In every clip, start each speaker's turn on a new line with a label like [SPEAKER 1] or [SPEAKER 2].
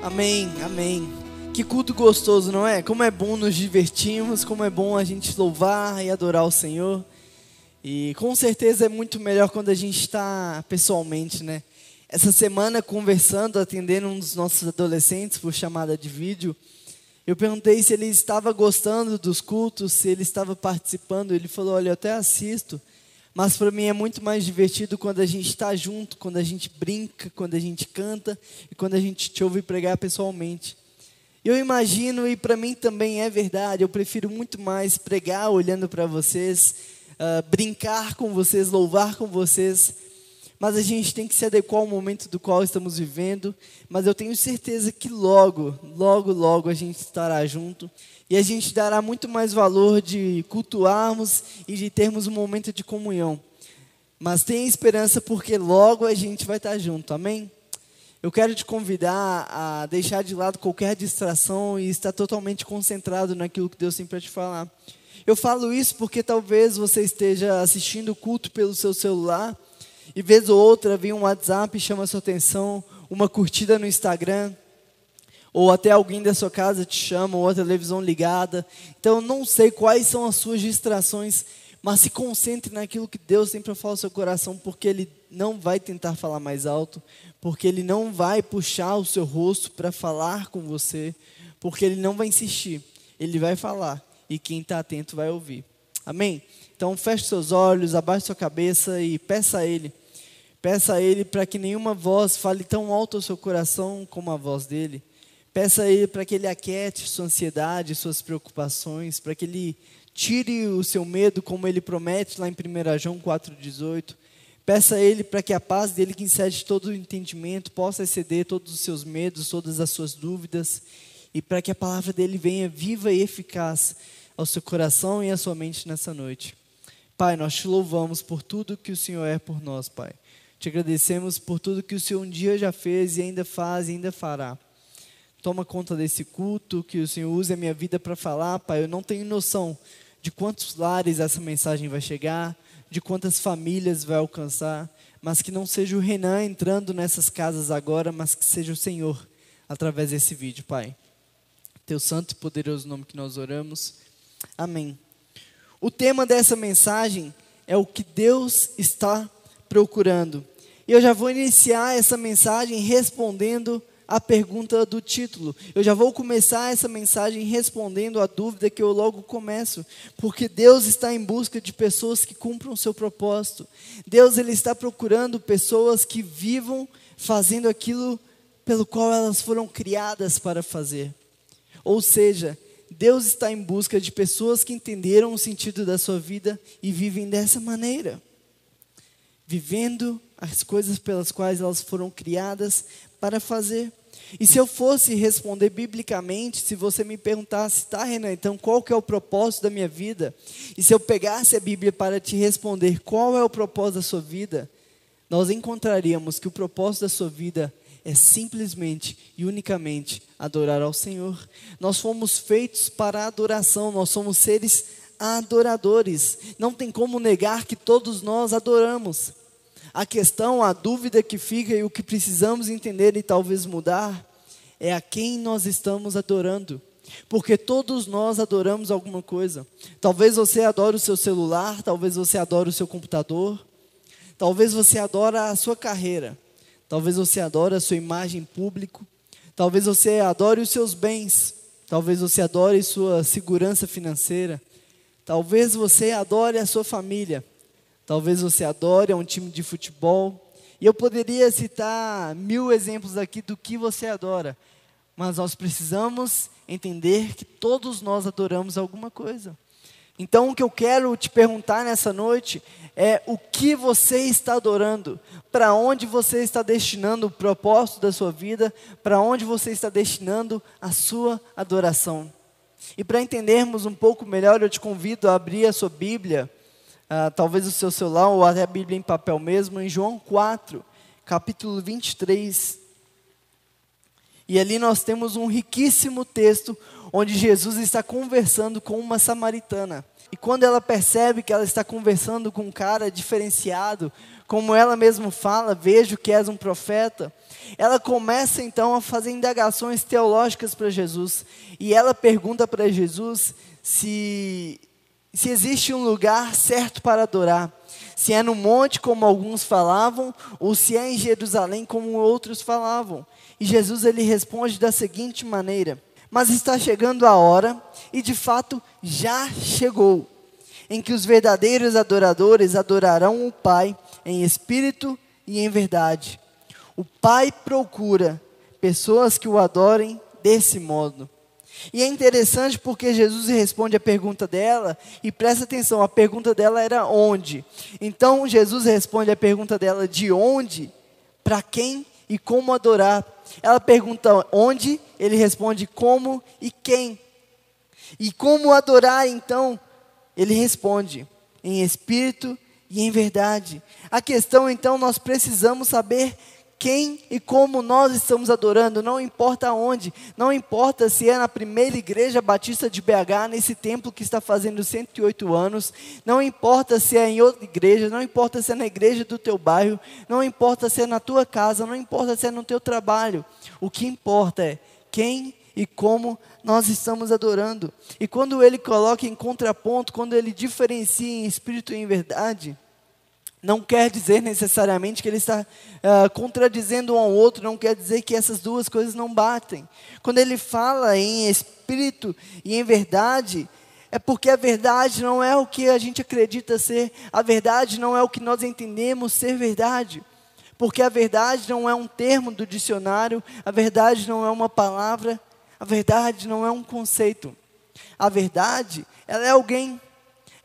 [SPEAKER 1] Amém, amém. Que culto gostoso, não é? Como é bom nos divertirmos, como é bom a gente louvar e adorar o Senhor. E com certeza é muito melhor quando a gente está pessoalmente, né? Essa semana, conversando, atendendo um dos nossos adolescentes por chamada de vídeo, eu perguntei se ele estava gostando dos cultos, se ele estava participando. Ele falou: Olha, eu até assisto, mas para mim é muito mais divertido quando a gente está junto, quando a gente brinca, quando a gente canta e quando a gente te ouve pregar pessoalmente. Eu imagino, e para mim também é verdade, eu prefiro muito mais pregar olhando para vocês, uh, brincar com vocês, louvar com vocês, mas a gente tem que se adequar ao momento do qual estamos vivendo. Mas eu tenho certeza que logo, logo, logo a gente estará junto e a gente dará muito mais valor de cultuarmos e de termos um momento de comunhão. Mas tenha esperança porque logo a gente vai estar junto, amém? Eu quero te convidar a deixar de lado qualquer distração e estar totalmente concentrado naquilo que Deus tem para te falar. Eu falo isso porque talvez você esteja assistindo o culto pelo seu celular e vez ou outra vem um WhatsApp e chama a sua atenção, uma curtida no Instagram, ou até alguém da sua casa te chama, ou a televisão ligada. Então, eu não sei quais são as suas distrações, mas se concentre naquilo que Deus tem para falar no seu coração, porque Ele não vai tentar falar mais alto, porque Ele não vai puxar o seu rosto para falar com você, porque Ele não vai insistir, Ele vai falar, e quem está atento vai ouvir. Amém? Então, feche seus olhos, abaixe sua cabeça e peça a Ele. Peça a Ele para que nenhuma voz fale tão alto ao seu coração como a voz dele. Peça a Ele para que Ele aquiete sua ansiedade, suas preocupações, para que Ele tire o seu medo, como Ele promete lá em 1 João 4,18. Peça a Ele para que a paz dele, que excede todo o entendimento, possa exceder todos os seus medos, todas as suas dúvidas, e para que a palavra dele venha viva e eficaz ao seu coração e à sua mente nessa noite. Pai, nós te louvamos por tudo que o Senhor é por nós, Pai. Te agradecemos por tudo que o Senhor um dia já fez e ainda faz e ainda fará. Toma conta desse culto, que o Senhor use a minha vida para falar, Pai. Eu não tenho noção de quantos lares essa mensagem vai chegar, de quantas famílias vai alcançar, mas que não seja o Renan entrando nessas casas agora, mas que seja o Senhor através desse vídeo, Pai. Teu santo e poderoso nome que nós oramos. Amém. O tema dessa mensagem é o que Deus está procurando. E eu já vou iniciar essa mensagem respondendo a pergunta do título. Eu já vou começar essa mensagem respondendo a dúvida que eu logo começo, porque Deus está em busca de pessoas que cumpram o seu propósito. Deus ele está procurando pessoas que vivam fazendo aquilo pelo qual elas foram criadas para fazer. Ou seja, Deus está em busca de pessoas que entenderam o sentido da sua vida e vivem dessa maneira, vivendo as coisas pelas quais elas foram criadas para fazer. E se eu fosse responder biblicamente, se você me perguntasse, tá, Renan, então qual que é o propósito da minha vida? E se eu pegasse a Bíblia para te responder qual é o propósito da sua vida, nós encontraríamos que o propósito da sua vida é simplesmente e unicamente adorar ao Senhor. Nós fomos feitos para adoração, nós somos seres adoradores. Não tem como negar que todos nós adoramos. A questão, a dúvida que fica e o que precisamos entender e talvez mudar é a quem nós estamos adorando. Porque todos nós adoramos alguma coisa. Talvez você adore o seu celular, talvez você adore o seu computador, talvez você adore a sua carreira. Talvez você adore a sua imagem pública. Talvez você adore os seus bens. Talvez você adore sua segurança financeira. Talvez você adore a sua família. Talvez você adore um time de futebol. E eu poderia citar mil exemplos aqui do que você adora. Mas nós precisamos entender que todos nós adoramos alguma coisa. Então, o que eu quero te perguntar nessa noite é o que você está adorando, para onde você está destinando o propósito da sua vida, para onde você está destinando a sua adoração. E para entendermos um pouco melhor, eu te convido a abrir a sua Bíblia, uh, talvez o seu celular ou até a Bíblia em papel mesmo, em João 4, capítulo 23. E ali nós temos um riquíssimo texto onde Jesus está conversando com uma samaritana. E quando ela percebe que ela está conversando com um cara diferenciado, como ela mesma fala, vejo que és um profeta, ela começa então a fazer indagações teológicas para Jesus. E ela pergunta para Jesus se, se existe um lugar certo para adorar. Se é no monte, como alguns falavam, ou se é em Jerusalém, como outros falavam. E Jesus ele responde da seguinte maneira: Mas está chegando a hora, e de fato já chegou, em que os verdadeiros adoradores adorarão o Pai em espírito e em verdade. O Pai procura pessoas que o adorem desse modo. E é interessante porque Jesus responde a pergunta dela, e presta atenção, a pergunta dela era onde. Então Jesus responde a pergunta dela de onde, para quem e como adorar. Ela pergunta onde, ele responde como e quem. E como adorar então? Ele responde em espírito e em verdade. A questão então, nós precisamos saber quem e como nós estamos adorando, não importa onde, não importa se é na primeira igreja batista de BH, nesse templo que está fazendo 108 anos, não importa se é em outra igreja, não importa se é na igreja do teu bairro, não importa se é na tua casa, não importa se é no teu trabalho, o que importa é quem e como nós estamos adorando. E quando ele coloca em contraponto, quando ele diferencia em espírito e em verdade, não quer dizer necessariamente que ele está uh, contradizendo um ao outro, não quer dizer que essas duas coisas não batem. Quando ele fala em espírito e em verdade, é porque a verdade não é o que a gente acredita ser, a verdade não é o que nós entendemos ser verdade. Porque a verdade não é um termo do dicionário, a verdade não é uma palavra, a verdade não é um conceito. A verdade, ela é alguém,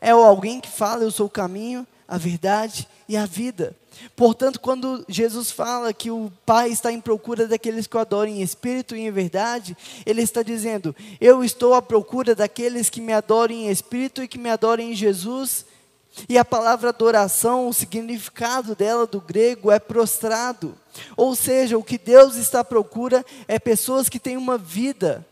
[SPEAKER 1] é alguém que fala, eu sou o caminho, a verdade e a vida. Portanto, quando Jesus fala que o Pai está em procura daqueles que o adoram em espírito e em verdade, Ele está dizendo: Eu estou à procura daqueles que me adorem em espírito e que me adorem em Jesus. E a palavra adoração, o significado dela do grego é prostrado. Ou seja, o que Deus está à procura é pessoas que têm uma vida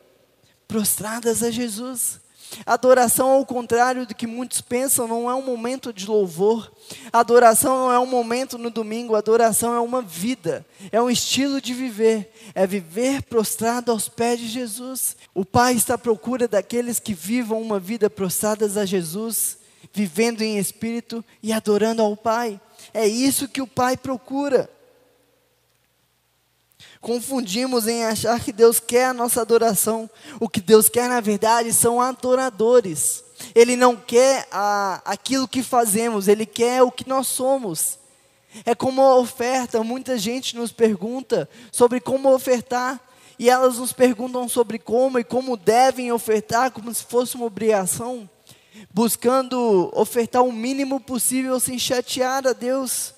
[SPEAKER 1] prostradas a Jesus. Adoração, ao contrário do que muitos pensam, não é um momento de louvor. Adoração não é um momento no domingo, adoração é uma vida, é um estilo de viver, é viver prostrado aos pés de Jesus. O Pai está à procura daqueles que vivam uma vida prostradas a Jesus, vivendo em espírito e adorando ao Pai. É isso que o Pai procura confundimos em achar que Deus quer a nossa adoração. O que Deus quer, na verdade, são adoradores. Ele não quer a, aquilo que fazemos, Ele quer o que nós somos. É como a oferta, muita gente nos pergunta sobre como ofertar, e elas nos perguntam sobre como e como devem ofertar, como se fosse uma obrigação, buscando ofertar o mínimo possível sem chatear a Deus.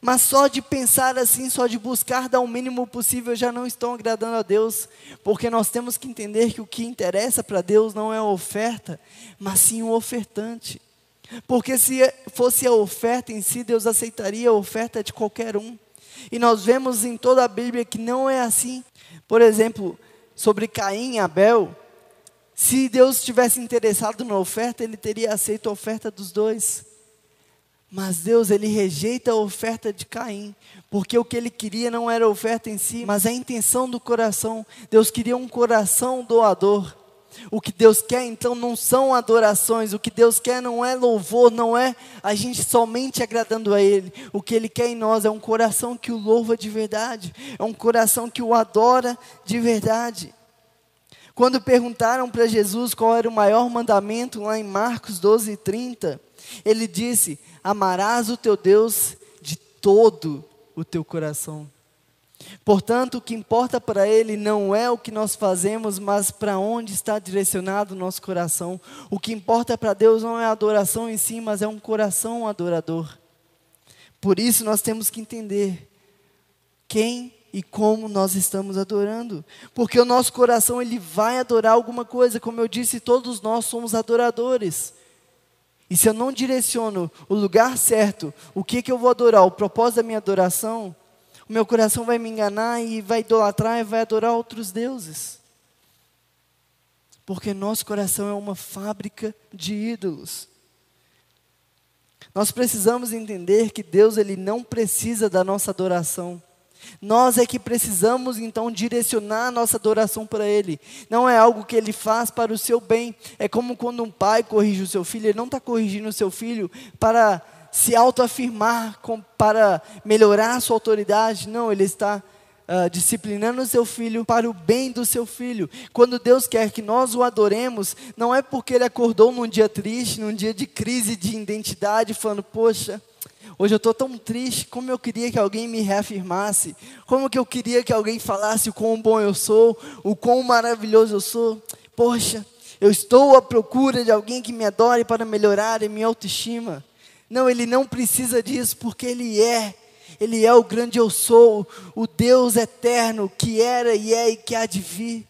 [SPEAKER 1] Mas só de pensar assim, só de buscar dar o mínimo possível, já não estão agradando a Deus, porque nós temos que entender que o que interessa para Deus não é a oferta, mas sim o ofertante. Porque se fosse a oferta em si, Deus aceitaria a oferta de qualquer um. E nós vemos em toda a Bíblia que não é assim. Por exemplo, sobre Caim e Abel, se Deus tivesse interessado na oferta, ele teria aceito a oferta dos dois. Mas Deus, ele rejeita a oferta de Caim, porque o que ele queria não era a oferta em si, mas a intenção do coração. Deus queria um coração doador. O que Deus quer então não são adorações, o que Deus quer não é louvor, não é a gente somente agradando a Ele. O que Ele quer em nós é um coração que o louva de verdade, é um coração que o adora de verdade. Quando perguntaram para Jesus qual era o maior mandamento, lá em Marcos 12, 30, ele disse: Amarás o teu Deus de todo o teu coração. Portanto, o que importa para Ele não é o que nós fazemos, mas para onde está direcionado o nosso coração. O que importa para Deus não é a adoração em si, mas é um coração adorador. Por isso nós temos que entender quem e como nós estamos adorando, porque o nosso coração ele vai adorar alguma coisa, como eu disse, todos nós somos adoradores. E se eu não direciono o lugar certo, o que, que eu vou adorar, o propósito da minha adoração, o meu coração vai me enganar e vai idolatrar e vai adorar outros deuses. Porque nosso coração é uma fábrica de ídolos. Nós precisamos entender que Deus ele não precisa da nossa adoração. Nós é que precisamos então direcionar a nossa adoração para Ele. Não é algo que Ele faz para o seu bem. É como quando um pai corrige o seu filho, ele não está corrigindo o seu filho para se autoafirmar, para melhorar a sua autoridade. Não, ele está uh, disciplinando o seu filho para o bem do seu filho. Quando Deus quer que nós o adoremos, não é porque ele acordou num dia triste, num dia de crise de identidade, falando, poxa. Hoje eu estou tão triste, como eu queria que alguém me reafirmasse, como que eu queria que alguém falasse o quão bom eu sou, o quão maravilhoso eu sou. Poxa, eu estou à procura de alguém que me adore para melhorar a minha autoestima. Não, ele não precisa disso, porque ele é ele é o grande eu sou, o Deus eterno que era e é e que há de vir.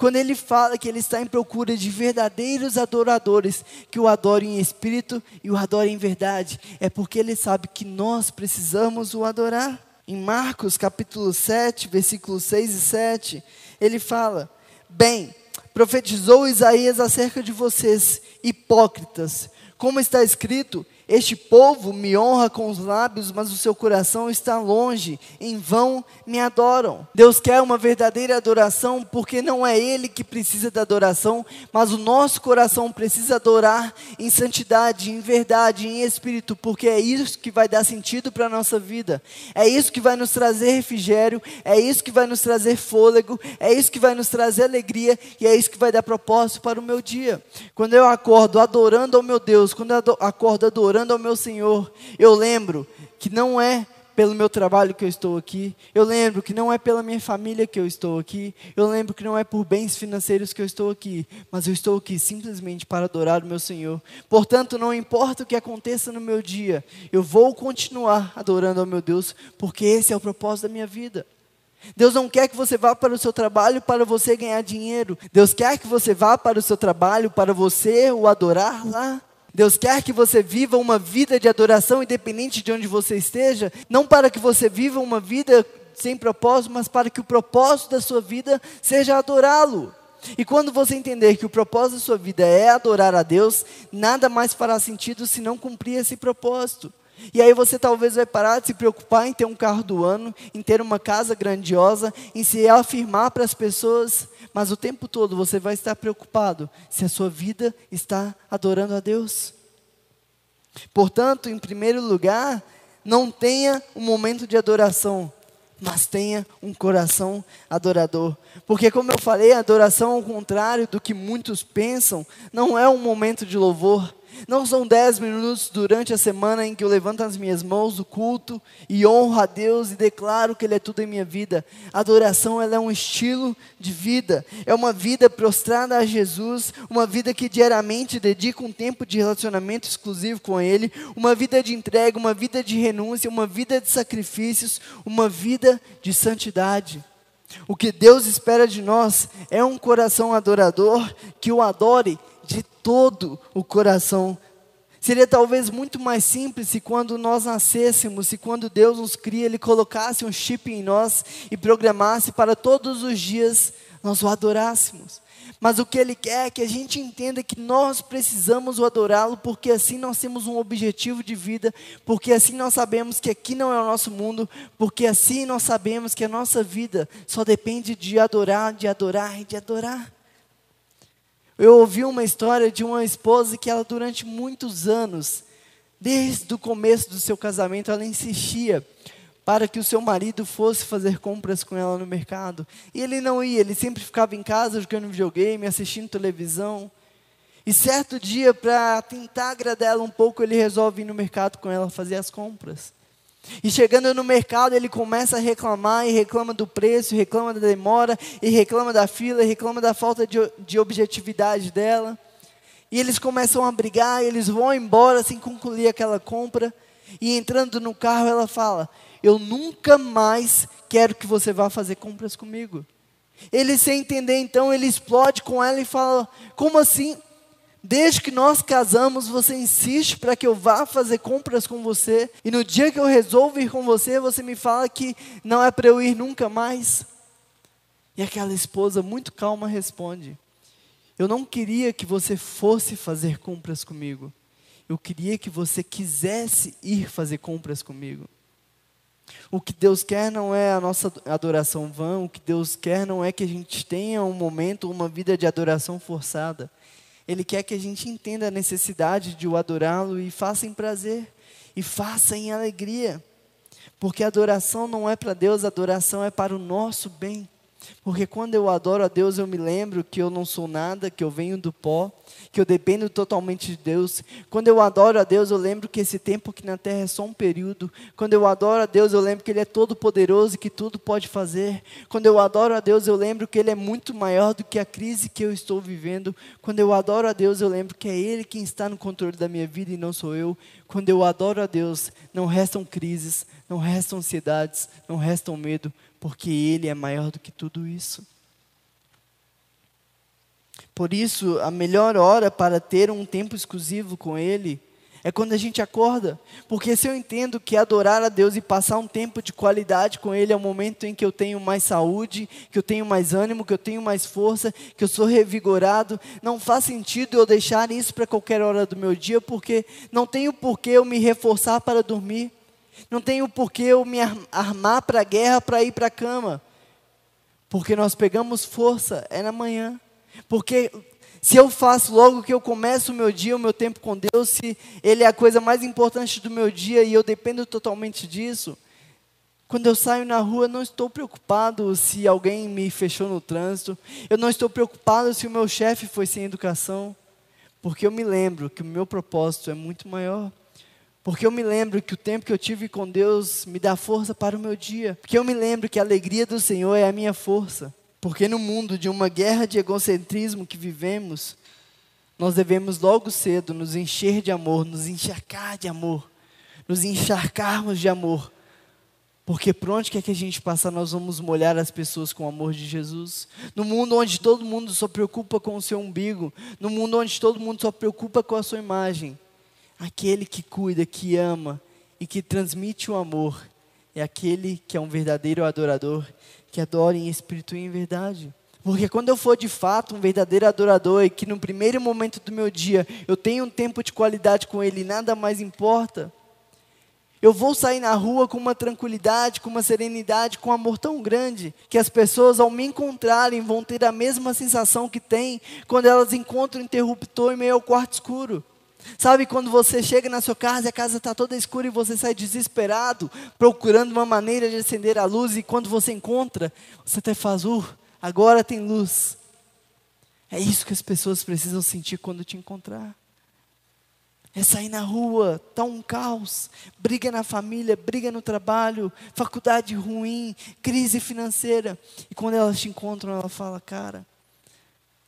[SPEAKER 1] Quando ele fala que ele está em procura de verdadeiros adoradores, que o adorem em espírito e o adorem em verdade, é porque ele sabe que nós precisamos o adorar. Em Marcos capítulo 7, versículos 6 e 7, ele fala: Bem, profetizou Isaías acerca de vocês, hipócritas, como está escrito: este povo me honra com os lábios, mas o seu coração está longe, em vão me adoram. Deus quer uma verdadeira adoração, porque não é Ele que precisa da adoração, mas o nosso coração precisa adorar em santidade, em verdade, em espírito, porque é isso que vai dar sentido para a nossa vida, é isso que vai nos trazer refrigério, é isso que vai nos trazer fôlego, é isso que vai nos trazer alegria e é isso que vai dar propósito para o meu dia. Quando eu acordo adorando ao meu Deus, quando eu acordo adorando, adorando ao meu Senhor, eu lembro que não é pelo meu trabalho que eu estou aqui, eu lembro que não é pela minha família que eu estou aqui, eu lembro que não é por bens financeiros que eu estou aqui, mas eu estou aqui simplesmente para adorar o meu Senhor. Portanto, não importa o que aconteça no meu dia, eu vou continuar adorando ao meu Deus, porque esse é o propósito da minha vida. Deus não quer que você vá para o seu trabalho para você ganhar dinheiro. Deus quer que você vá para o seu trabalho para você o adorar lá. Deus quer que você viva uma vida de adoração independente de onde você esteja, não para que você viva uma vida sem propósito, mas para que o propósito da sua vida seja adorá-lo. E quando você entender que o propósito da sua vida é adorar a Deus, nada mais fará sentido se não cumprir esse propósito. E aí você talvez vai parar de se preocupar em ter um carro do ano, em ter uma casa grandiosa, em se afirmar para as pessoas, mas o tempo todo você vai estar preocupado se a sua vida está adorando a Deus. Portanto, em primeiro lugar, não tenha um momento de adoração, mas tenha um coração adorador. Porque, como eu falei, a adoração, ao contrário do que muitos pensam, não é um momento de louvor, não são dez minutos durante a semana em que eu levanto as minhas mãos do culto e honro a Deus e declaro que Ele é tudo em minha vida. Adoração ela é um estilo de vida, é uma vida prostrada a Jesus, uma vida que diariamente dedica um tempo de relacionamento exclusivo com Ele, uma vida de entrega, uma vida de renúncia, uma vida de sacrifícios, uma vida de santidade. O que Deus espera de nós é um coração adorador que o adore de todo o coração. Seria talvez muito mais simples se quando nós nascêssemos, se quando Deus nos cria, Ele colocasse um chip em nós e programasse para todos os dias nós o adorássemos. Mas o que Ele quer é que a gente entenda que nós precisamos o adorá-lo, porque assim nós temos um objetivo de vida, porque assim nós sabemos que aqui não é o nosso mundo, porque assim nós sabemos que a nossa vida só depende de adorar, de adorar e de adorar. Eu ouvi uma história de uma esposa que ela durante muitos anos, desde o começo do seu casamento, ela insistia para que o seu marido fosse fazer compras com ela no mercado. E ele não ia, ele sempre ficava em casa jogando videogame, assistindo televisão. E certo dia, para tentar agradar ela um pouco, ele resolve ir no mercado com ela fazer as compras. E chegando no mercado, ele começa a reclamar e reclama do preço, reclama da demora, e reclama da fila, e reclama da falta de, de objetividade dela. E eles começam a brigar, eles vão embora sem concluir aquela compra. E entrando no carro, ela fala: Eu nunca mais quero que você vá fazer compras comigo. Ele, sem entender, então, ele explode com ela e fala: Como assim? Desde que nós casamos, você insiste para que eu vá fazer compras com você, e no dia que eu resolvo ir com você, você me fala que não é para eu ir nunca mais. E aquela esposa, muito calma, responde: Eu não queria que você fosse fazer compras comigo. Eu queria que você quisesse ir fazer compras comigo. O que Deus quer não é a nossa adoração vã, o que Deus quer não é que a gente tenha um momento, uma vida de adoração forçada. Ele quer que a gente entenda a necessidade de o adorá-lo e faça em prazer, e faça em alegria. Porque adoração não é para Deus, adoração é para o nosso bem. Porque quando eu adoro a Deus, eu me lembro que eu não sou nada, que eu venho do pó, que eu dependo totalmente de Deus. Quando eu adoro a Deus, eu lembro que esse tempo aqui na terra é só um período. Quando eu adoro a Deus, eu lembro que Ele é todo poderoso e que tudo pode fazer. Quando eu adoro a Deus, eu lembro que Ele é muito maior do que a crise que eu estou vivendo. Quando eu adoro a Deus, eu lembro que é Ele quem está no controle da minha vida e não sou eu. Quando eu adoro a Deus, não restam crises, não restam ansiedades, não restam medo, porque Ele é maior do que tudo isso. Por isso, a melhor hora para ter um tempo exclusivo com Ele é quando a gente acorda. Porque se eu entendo que adorar a Deus e passar um tempo de qualidade com Ele é o momento em que eu tenho mais saúde, que eu tenho mais ânimo, que eu tenho mais força, que eu sou revigorado, não faz sentido eu deixar isso para qualquer hora do meu dia, porque não tenho por que eu me reforçar para dormir. Não tenho por que eu me armar para a guerra para ir para a cama. Porque nós pegamos força, é na manhã. Porque se eu faço logo que eu começo o meu dia, o meu tempo com Deus, se Ele é a coisa mais importante do meu dia e eu dependo totalmente disso, quando eu saio na rua, não estou preocupado se alguém me fechou no trânsito, eu não estou preocupado se o meu chefe foi sem educação, porque eu me lembro que o meu propósito é muito maior. Porque eu me lembro que o tempo que eu tive com Deus me dá força para o meu dia. Porque eu me lembro que a alegria do Senhor é a minha força. Porque no mundo de uma guerra de egocentrismo que vivemos, nós devemos logo cedo nos encher de amor, nos encharcar de amor, nos encharcarmos de amor. Porque por onde quer que a gente passar, nós vamos molhar as pessoas com o amor de Jesus. No mundo onde todo mundo só preocupa com o seu umbigo, no mundo onde todo mundo só preocupa com a sua imagem, aquele que cuida, que ama e que transmite o amor, é aquele que é um verdadeiro adorador que adore em espírito e em verdade. Porque quando eu for de fato um verdadeiro adorador e que no primeiro momento do meu dia eu tenho um tempo de qualidade com Ele nada mais importa, eu vou sair na rua com uma tranquilidade, com uma serenidade, com um amor tão grande, que as pessoas ao me encontrarem vão ter a mesma sensação que tem quando elas encontram um interruptor em meio ao quarto escuro. Sabe quando você chega na sua casa e a casa está toda escura e você sai desesperado, procurando uma maneira de acender a luz, e quando você encontra, você até faz, uh, agora tem luz. É isso que as pessoas precisam sentir quando te encontrar. É sair na rua, tá um caos, briga na família, briga no trabalho, faculdade ruim, crise financeira. E quando elas te encontram, ela fala, cara,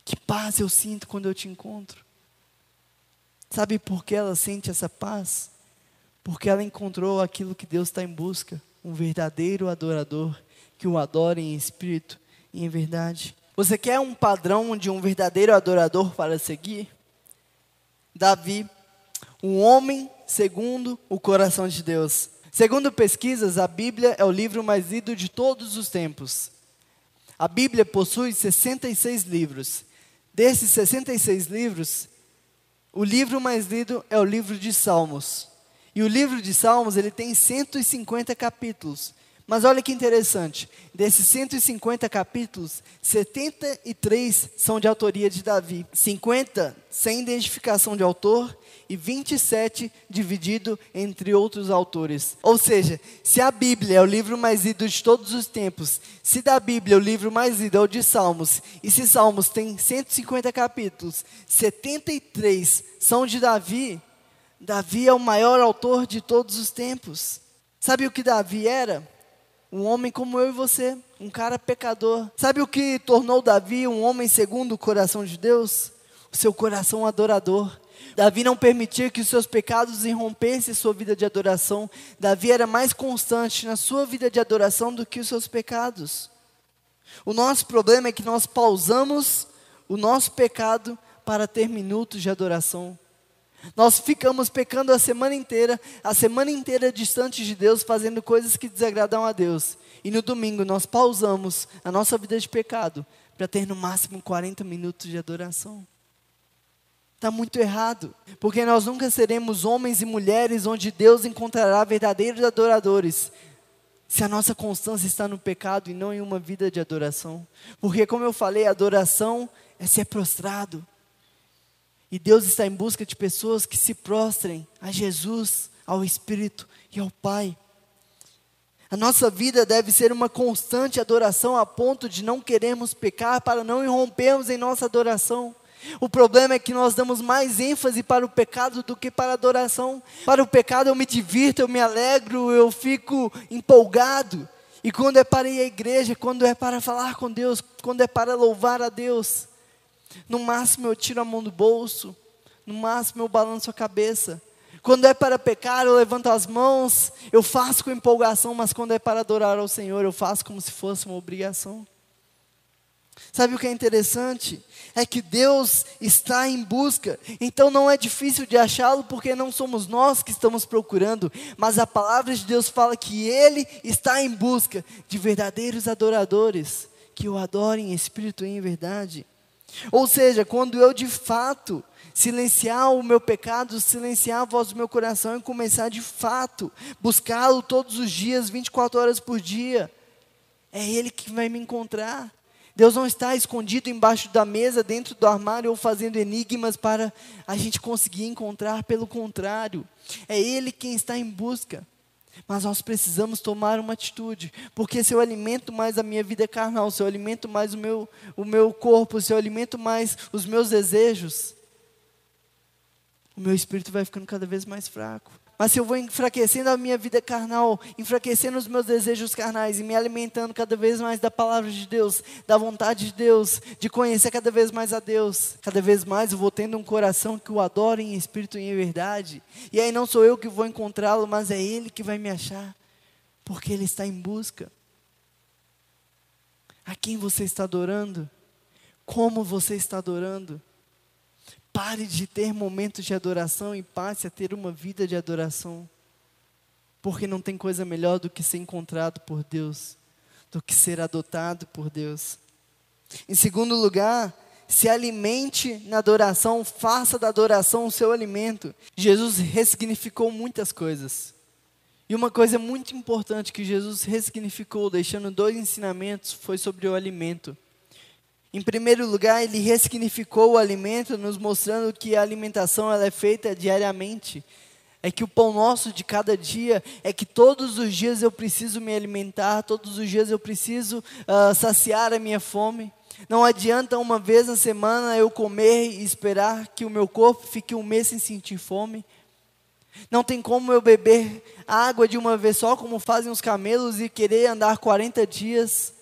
[SPEAKER 1] que paz eu sinto quando eu te encontro. Sabe por que ela sente essa paz? Porque ela encontrou aquilo que Deus está em busca, um verdadeiro adorador que o adora em espírito e em verdade. Você quer um padrão de um verdadeiro adorador para seguir? Davi, um homem segundo o coração de Deus. Segundo pesquisas, a Bíblia é o livro mais lido de todos os tempos. A Bíblia possui 66 livros. Desses 66 livros, o livro mais lido é o livro de Salmos. E o livro de Salmos, ele tem 150 capítulos. Mas olha que interessante, desses 150 capítulos, 73 são de autoria de Davi, 50 sem identificação de autor e 27 dividido entre outros autores. Ou seja, se a Bíblia é o livro mais lido de todos os tempos, se da Bíblia o livro mais lido é o de Salmos, e se Salmos tem 150 capítulos, 73 são de Davi, Davi é o maior autor de todos os tempos. Sabe o que Davi era? Um homem como eu e você, um cara pecador. Sabe o que tornou Davi um homem segundo o coração de Deus? O seu coração adorador. Davi não permitia que os seus pecados irrompessem sua vida de adoração. Davi era mais constante na sua vida de adoração do que os seus pecados. O nosso problema é que nós pausamos o nosso pecado para ter minutos de adoração. Nós ficamos pecando a semana inteira, a semana inteira distante de Deus, fazendo coisas que desagradam a Deus. E no domingo nós pausamos a nossa vida de pecado para ter no máximo 40 minutos de adoração. Está muito errado, porque nós nunca seremos homens e mulheres onde Deus encontrará verdadeiros adoradores, se a nossa constância está no pecado e não em uma vida de adoração. Porque, como eu falei, adoração é ser prostrado. E Deus está em busca de pessoas que se prostrem a Jesus, ao Espírito e ao Pai. A nossa vida deve ser uma constante adoração a ponto de não queremos pecar para não irrompermos em nossa adoração. O problema é que nós damos mais ênfase para o pecado do que para a adoração. Para o pecado eu me divirto, eu me alegro, eu fico empolgado. E quando é para ir à igreja, quando é para falar com Deus, quando é para louvar a Deus, no máximo eu tiro a mão do bolso, no máximo eu balanço a cabeça. Quando é para pecar, eu levanto as mãos, eu faço com empolgação, mas quando é para adorar ao Senhor, eu faço como se fosse uma obrigação. Sabe o que é interessante? É que Deus está em busca, então não é difícil de achá-lo, porque não somos nós que estamos procurando, mas a palavra de Deus fala que Ele está em busca de verdadeiros adoradores, que o adorem em espírito e em verdade. Ou seja, quando eu de fato silenciar o meu pecado, silenciar a voz do meu coração e começar de fato buscá-lo todos os dias, 24 horas por dia, é Ele que vai me encontrar. Deus não está escondido embaixo da mesa, dentro do armário ou fazendo enigmas para a gente conseguir encontrar, pelo contrário, é Ele quem está em busca. Mas nós precisamos tomar uma atitude, porque se eu alimento mais a minha vida carnal, se eu alimento mais o meu, o meu corpo, se eu alimento mais os meus desejos, o meu espírito vai ficando cada vez mais fraco. Mas se eu vou enfraquecendo a minha vida carnal, enfraquecendo os meus desejos carnais e me alimentando cada vez mais da palavra de Deus, da vontade de Deus, de conhecer cada vez mais a Deus, cada vez mais eu vou tendo um coração que o adora em espírito e em verdade. E aí não sou eu que vou encontrá-lo, mas é Ele que vai me achar, porque Ele está em busca. A quem você está adorando? Como você está adorando? Pare de ter momentos de adoração e passe a ter uma vida de adoração. Porque não tem coisa melhor do que ser encontrado por Deus, do que ser adotado por Deus. Em segundo lugar, se alimente na adoração, faça da adoração o seu alimento. Jesus ressignificou muitas coisas. E uma coisa muito importante que Jesus ressignificou, deixando dois ensinamentos, foi sobre o alimento. Em primeiro lugar, ele ressignificou o alimento, nos mostrando que a alimentação ela é feita diariamente. É que o pão nosso de cada dia é que todos os dias eu preciso me alimentar, todos os dias eu preciso uh, saciar a minha fome. Não adianta uma vez na semana eu comer e esperar que o meu corpo fique um mês sem sentir fome. Não tem como eu beber água de uma vez só, como fazem os camelos, e querer andar 40 dias.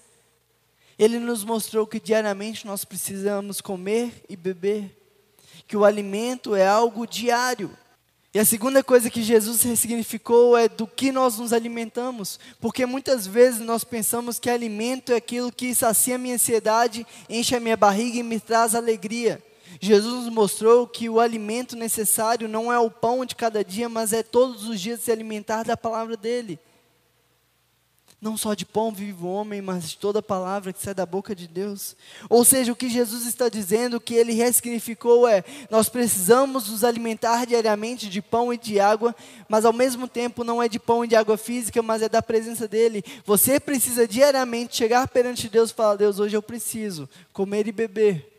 [SPEAKER 1] Ele nos mostrou que diariamente nós precisamos comer e beber, que o alimento é algo diário. E a segunda coisa que Jesus ressignificou é do que nós nos alimentamos, porque muitas vezes nós pensamos que alimento é aquilo que sacia a minha ansiedade, enche a minha barriga e me traz alegria. Jesus nos mostrou que o alimento necessário não é o pão de cada dia, mas é todos os dias se alimentar da palavra dele. Não só de pão vive o homem, mas de toda palavra que sai da boca de Deus. Ou seja, o que Jesus está dizendo, o que ele ressignificou é: nós precisamos nos alimentar diariamente de pão e de água, mas ao mesmo tempo não é de pão e de água física, mas é da presença dele. Você precisa diariamente chegar perante Deus e falar: Deus, hoje eu preciso comer e beber.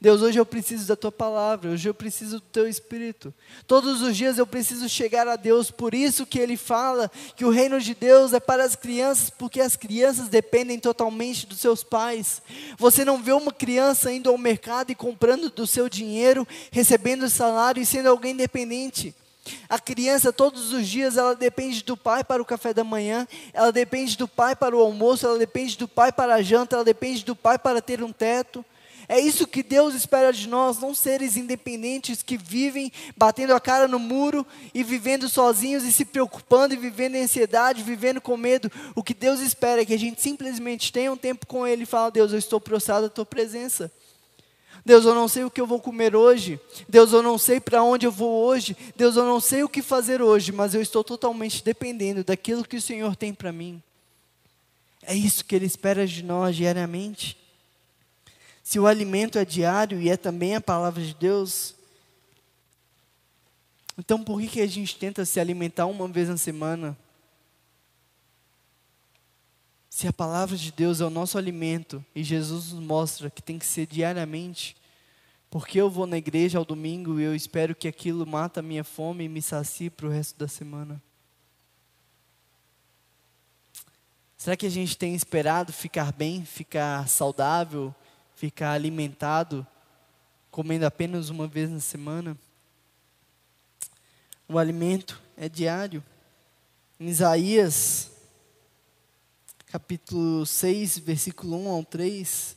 [SPEAKER 1] Deus, hoje eu preciso da tua palavra, hoje eu preciso do teu espírito. Todos os dias eu preciso chegar a Deus, por isso que ele fala que o reino de Deus é para as crianças, porque as crianças dependem totalmente dos seus pais. Você não vê uma criança indo ao mercado e comprando do seu dinheiro, recebendo salário e sendo alguém dependente. A criança todos os dias ela depende do pai para o café da manhã, ela depende do pai para o almoço, ela depende do pai para a janta, ela depende do pai para ter um teto. É isso que Deus espera de nós, não seres independentes que vivem batendo a cara no muro e vivendo sozinhos e se preocupando e vivendo em ansiedade, vivendo com medo. O que Deus espera é que a gente simplesmente tenha um tempo com Ele e fale: Deus, eu estou prostrado à tua presença. Deus, eu não sei o que eu vou comer hoje. Deus, eu não sei para onde eu vou hoje. Deus, eu não sei o que fazer hoje, mas eu estou totalmente dependendo daquilo que o Senhor tem para mim. É isso que Ele espera de nós diariamente. Se o alimento é diário e é também a palavra de Deus, então por que, que a gente tenta se alimentar uma vez na semana? Se a palavra de Deus é o nosso alimento e Jesus nos mostra que tem que ser diariamente, porque eu vou na igreja ao domingo e eu espero que aquilo mata a minha fome e me sacie para o resto da semana? Será que a gente tem esperado ficar bem, ficar saudável, ficar alimentado, comendo apenas uma vez na semana? O alimento é diário. Em Isaías capítulo 6, versículo 1 ao 3,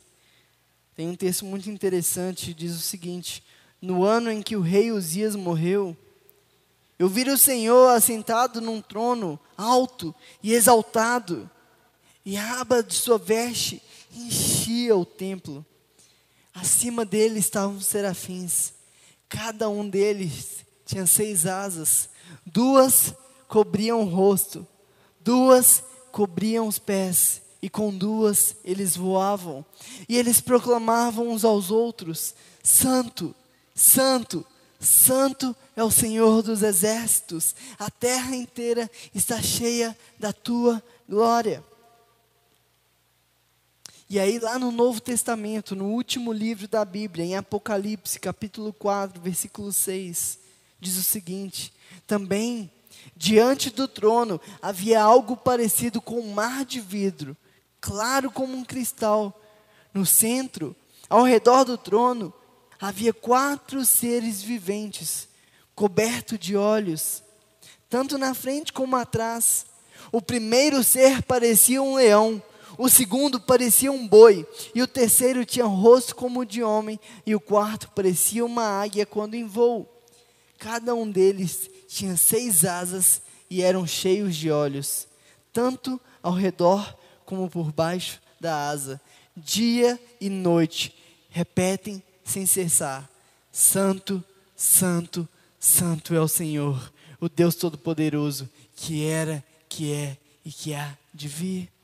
[SPEAKER 1] tem um texto muito interessante, diz o seguinte: No ano em que o rei Uzias morreu, eu vi o Senhor assentado num trono alto e exaltado, e a aba de sua veste enchia o templo. Acima dele estavam serafins, cada um deles tinha seis asas, duas cobriam o rosto, duas cobriam os pés, e com duas eles voavam, e eles proclamavam uns aos outros: Santo, Santo, Santo é o Senhor dos exércitos, a terra inteira está cheia da tua glória. E aí, lá no Novo Testamento, no último livro da Bíblia, em Apocalipse, capítulo 4, versículo 6, diz o seguinte: Também Diante do trono havia algo parecido com um mar de vidro, claro como um cristal. No centro, ao redor do trono, havia quatro seres viventes, cobertos de olhos, tanto na frente como atrás. O primeiro ser parecia um leão, o segundo parecia um boi, e o terceiro tinha rosto como de homem, e o quarto parecia uma águia quando em voo. Cada um deles tinha seis asas e eram cheios de olhos, tanto ao redor como por baixo da asa. Dia e noite repetem sem cessar: Santo, Santo, Santo é o Senhor, o Deus Todo-Poderoso, que era, que é e que há de vir.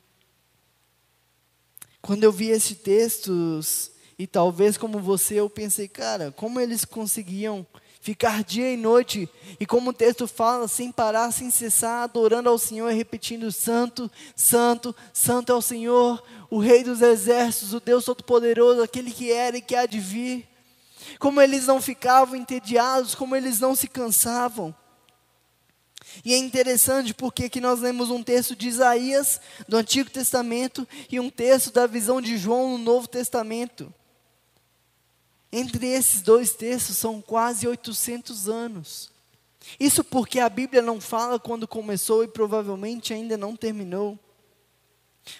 [SPEAKER 1] Quando eu vi esses textos, e talvez como você, eu pensei, cara, como eles conseguiam ficar dia e noite, e como o texto fala, sem parar, sem cessar, adorando ao Senhor repetindo: Santo, Santo, Santo é o Senhor, o Rei dos exércitos, o Deus Todo-Poderoso, aquele que era e que há de vir. Como eles não ficavam entediados, como eles não se cansavam. E é interessante porque aqui nós lemos um texto de Isaías do Antigo Testamento e um texto da visão de João no Novo Testamento. Entre esses dois textos são quase 800 anos. Isso porque a Bíblia não fala quando começou e provavelmente ainda não terminou.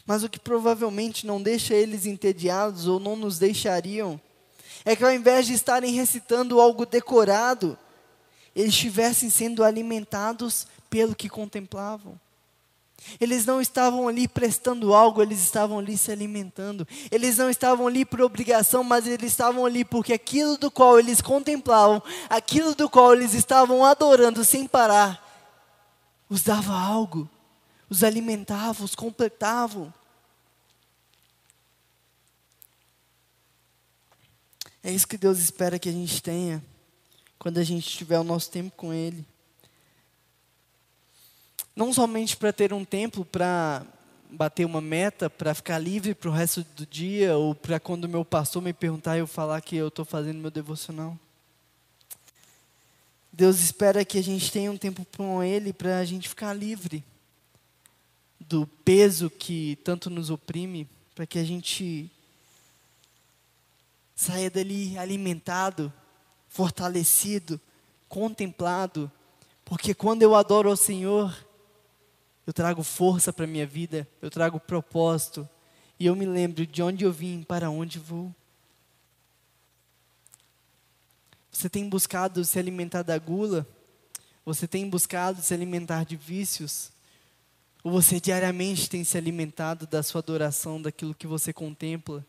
[SPEAKER 1] Mas o que provavelmente não deixa eles entediados ou não nos deixariam é que ao invés de estarem recitando algo decorado, eles estivessem sendo alimentados pelo que contemplavam. Eles não estavam ali prestando algo, eles estavam ali se alimentando. Eles não estavam ali por obrigação, mas eles estavam ali porque aquilo do qual eles contemplavam, aquilo do qual eles estavam adorando sem parar, os dava algo, os alimentava, os completavam. É isso que Deus espera que a gente tenha quando a gente tiver o nosso tempo com Ele não somente para ter um tempo para bater uma meta, para ficar livre para o resto do dia, ou para quando o meu pastor me perguntar eu falar que eu estou fazendo meu devocional. Deus espera que a gente tenha um tempo com Ele para a gente ficar livre do peso que tanto nos oprime, para que a gente saia dali alimentado, fortalecido, contemplado, porque quando eu adoro ao Senhor, eu trago força para a minha vida, eu trago propósito, e eu me lembro de onde eu vim, para onde vou. Você tem buscado se alimentar da gula? Você tem buscado se alimentar de vícios? Ou você diariamente tem se alimentado da sua adoração, daquilo que você contempla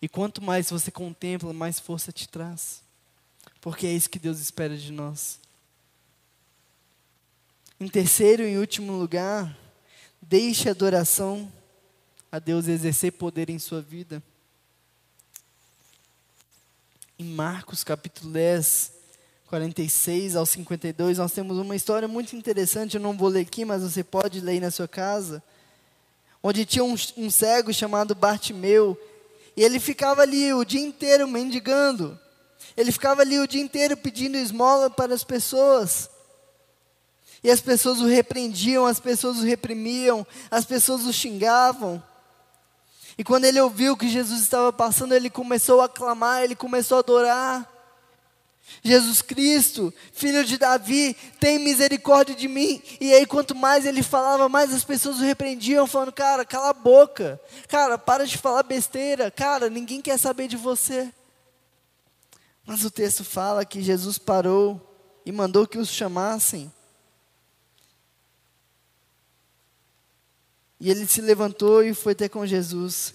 [SPEAKER 1] E quanto mais você contempla, mais força te traz. Porque é isso que Deus espera de nós. Em terceiro e último lugar, deixe a adoração a Deus exercer poder em sua vida. Em Marcos capítulo 10, 46 ao 52, nós temos uma história muito interessante, eu não vou ler aqui, mas você pode ler na sua casa, onde tinha um, um cego chamado Bartimeu, e ele ficava ali o dia inteiro mendigando. Ele ficava ali o dia inteiro pedindo esmola para as pessoas. E as pessoas o repreendiam, as pessoas o reprimiam, as pessoas o xingavam. E quando ele ouviu que Jesus estava passando, ele começou a clamar, ele começou a adorar. Jesus Cristo, filho de Davi, tem misericórdia de mim. E aí, quanto mais ele falava, mais as pessoas o repreendiam, falando: Cara, cala a boca. Cara, para de falar besteira. Cara, ninguém quer saber de você. Mas o texto fala que Jesus parou e mandou que os chamassem. E ele se levantou e foi ter com Jesus.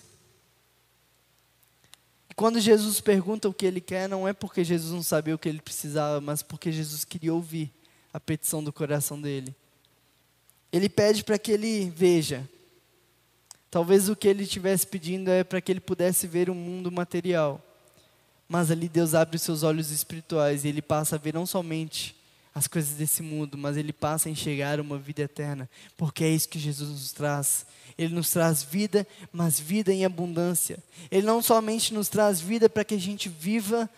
[SPEAKER 1] Quando Jesus pergunta o que ele quer, não é porque Jesus não sabia o que ele precisava, mas porque Jesus queria ouvir a petição do coração dele. Ele pede para que ele veja. Talvez o que ele estivesse pedindo é para que ele pudesse ver o mundo material. Mas ali Deus abre os seus olhos espirituais e ele passa a ver não somente as coisas desse mundo, mas ele passa a enxergar uma vida eterna, porque é isso que Jesus nos traz. Ele nos traz vida, mas vida em abundância. Ele não somente nos traz vida para que a gente viva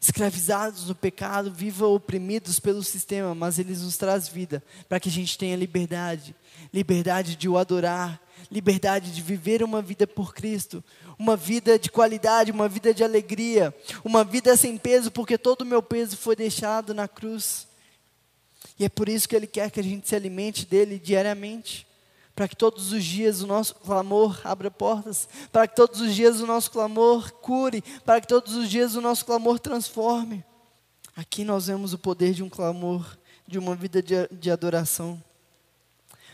[SPEAKER 1] escravizados no pecado, viva oprimidos pelo sistema, mas ele nos traz vida para que a gente tenha liberdade, liberdade de o adorar, liberdade de viver uma vida por Cristo, uma vida de qualidade, uma vida de alegria, uma vida sem peso, porque todo o meu peso foi deixado na cruz. E é por isso que Ele quer que a gente se alimente dele diariamente. Para que todos os dias o nosso clamor abra portas, para que todos os dias o nosso clamor cure, para que todos os dias o nosso clamor transforme. Aqui nós vemos o poder de um clamor, de uma vida de, de adoração.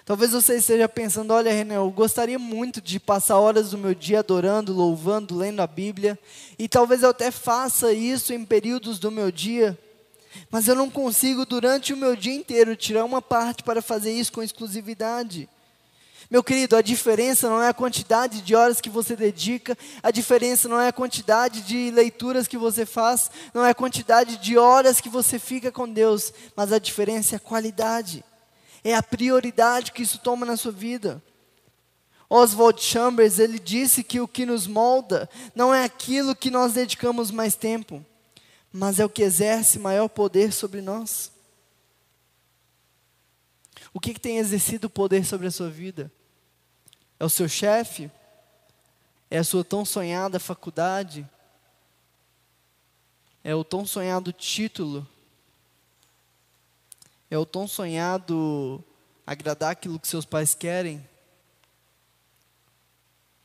[SPEAKER 1] Talvez você esteja pensando: olha, René, eu gostaria muito de passar horas do meu dia adorando, louvando, lendo a Bíblia, e talvez eu até faça isso em períodos do meu dia, mas eu não consigo durante o meu dia inteiro tirar uma parte para fazer isso com exclusividade. Meu querido, a diferença não é a quantidade de horas que você dedica, a diferença não é a quantidade de leituras que você faz, não é a quantidade de horas que você fica com Deus, mas a diferença é a qualidade, é a prioridade que isso toma na sua vida. Oswald Chambers, ele disse que o que nos molda não é aquilo que nós dedicamos mais tempo, mas é o que exerce maior poder sobre nós. O que, que tem exercido poder sobre a sua vida? É o seu chefe? É a sua tão sonhada faculdade? É o tão sonhado título? É o tão sonhado agradar aquilo que seus pais querem?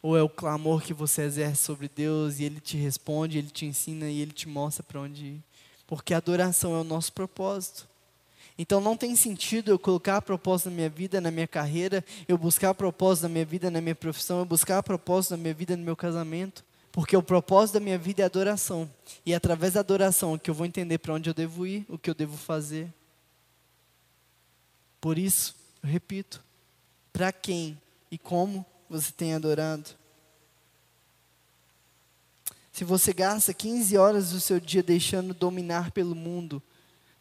[SPEAKER 1] Ou é o clamor que você exerce sobre Deus e Ele te responde, Ele te ensina e Ele te mostra para onde ir? Porque a adoração é o nosso propósito. Então não tem sentido eu colocar propósito na minha vida, na minha carreira, eu buscar propósito na minha vida, na minha profissão, eu buscar propósito na minha vida, no meu casamento. Porque o propósito da minha vida é adoração. E é através da adoração que eu vou entender para onde eu devo ir, o que eu devo fazer. Por isso, eu repito, para quem e como você tem adorado? Se você gasta 15 horas do seu dia deixando dominar pelo mundo,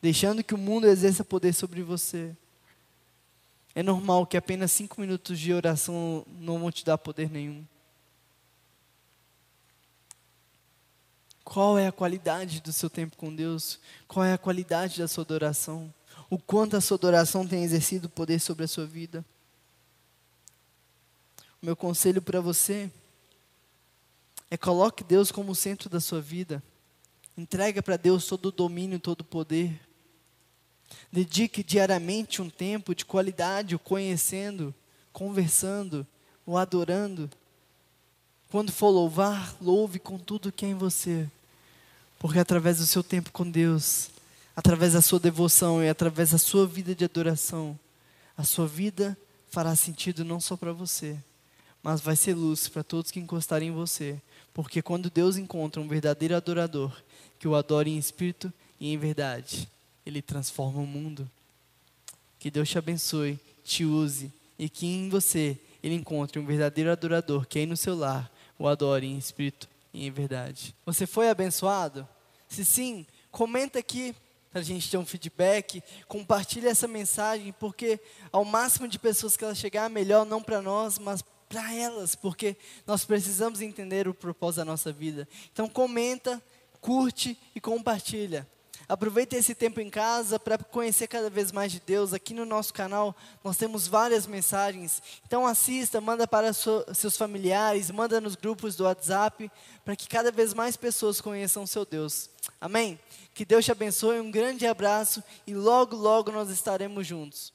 [SPEAKER 1] deixando que o mundo exerça poder sobre você. É normal que apenas cinco minutos de oração não vão te dar poder nenhum. Qual é a qualidade do seu tempo com Deus? Qual é a qualidade da sua adoração? O quanto a sua adoração tem exercido poder sobre a sua vida? O meu conselho para você é coloque Deus como centro da sua vida. Entrega para Deus todo o domínio, todo o poder. Dedique diariamente um tempo de qualidade, o conhecendo, conversando, o adorando. Quando for louvar, louve com tudo que é em você. Porque através do seu tempo com Deus, através da sua devoção e através da sua vida de adoração, a sua vida fará sentido não só para você, mas vai ser luz para todos que encostarem em você. Porque quando Deus encontra um verdadeiro adorador que o adora em espírito e em verdade, ele transforma o mundo. Que Deus te abençoe, te use e que em você ele encontre um verdadeiro adorador que aí no seu lar o adore em espírito e em verdade. Você foi abençoado? Se sim, comenta aqui para a gente ter um feedback, compartilhe essa mensagem, porque ao máximo de pessoas que ela chegar, melhor não para nós, mas para elas, porque nós precisamos entender o propósito da nossa vida. Então comenta, curte e compartilha. Aproveite esse tempo em casa para conhecer cada vez mais de Deus. Aqui no nosso canal nós temos várias mensagens. Então assista, manda para seus familiares, manda nos grupos do WhatsApp, para que cada vez mais pessoas conheçam o seu Deus. Amém? Que Deus te abençoe, um grande abraço e logo, logo nós estaremos juntos.